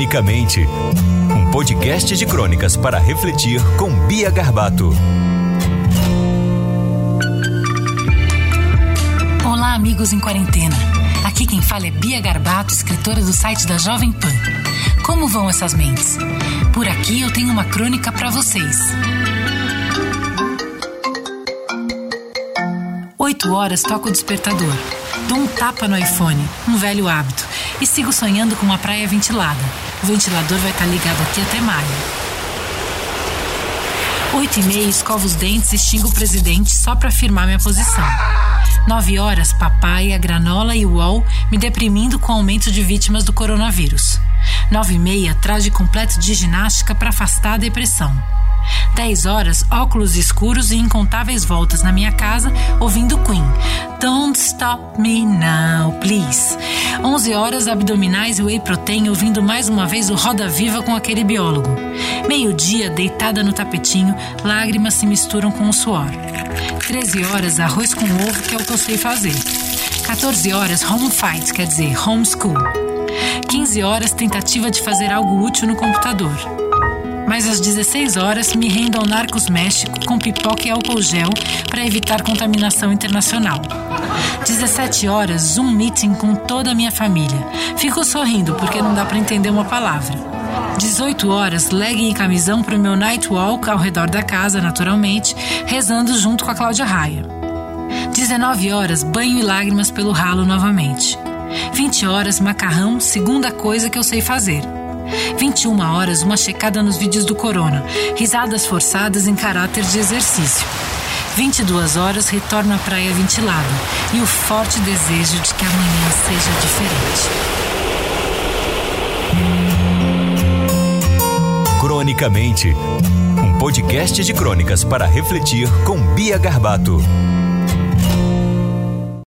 Cronicamente, um podcast de crônicas para refletir com Bia Garbato. Olá, amigos em quarentena. Aqui quem fala é Bia Garbato, escritora do site da Jovem Pan. Como vão essas mentes? Por aqui eu tenho uma crônica para vocês. Oito horas toco o despertador. Dou um tapa no iPhone, um velho hábito, e sigo sonhando com uma praia ventilada. O ventilador vai estar ligado aqui até maio. Oito e meia, escovo os dentes e xingo o presidente só para afirmar minha posição. Nove horas, papaya, granola e UOL me deprimindo com o aumento de vítimas do coronavírus. Nove e meia, traje completo de ginástica para afastar a depressão. 10 horas, óculos escuros e incontáveis voltas na minha casa ouvindo Queen. Don't stop me now, please. 11 horas, abdominais e whey protein ouvindo mais uma vez o Roda Viva com aquele biólogo. Meio-dia, deitada no tapetinho, lágrimas se misturam com o suor. 13 horas, arroz com ovo, que é o que eu sei fazer. 14 horas, home fight, quer dizer, homeschool. 15 horas, tentativa de fazer algo útil no computador mas às 16 horas me rendo ao Narcos México com pipoca e álcool gel para evitar contaminação internacional. 17 horas, Zoom meeting com toda a minha família. Fico sorrindo porque não dá para entender uma palavra. 18 horas, legging e camisão para o meu night walk ao redor da casa, naturalmente, rezando junto com a Cláudia Raia. 19 horas, banho e lágrimas pelo ralo novamente. 20 horas, macarrão, segunda coisa que eu sei fazer. 21 horas, uma checada nos vídeos do Corona. Risadas forçadas em caráter de exercício. 22 horas, retorno à praia ventilada. E o forte desejo de que amanhã seja diferente. Cronicamente. Um podcast de crônicas para refletir com Bia Garbato.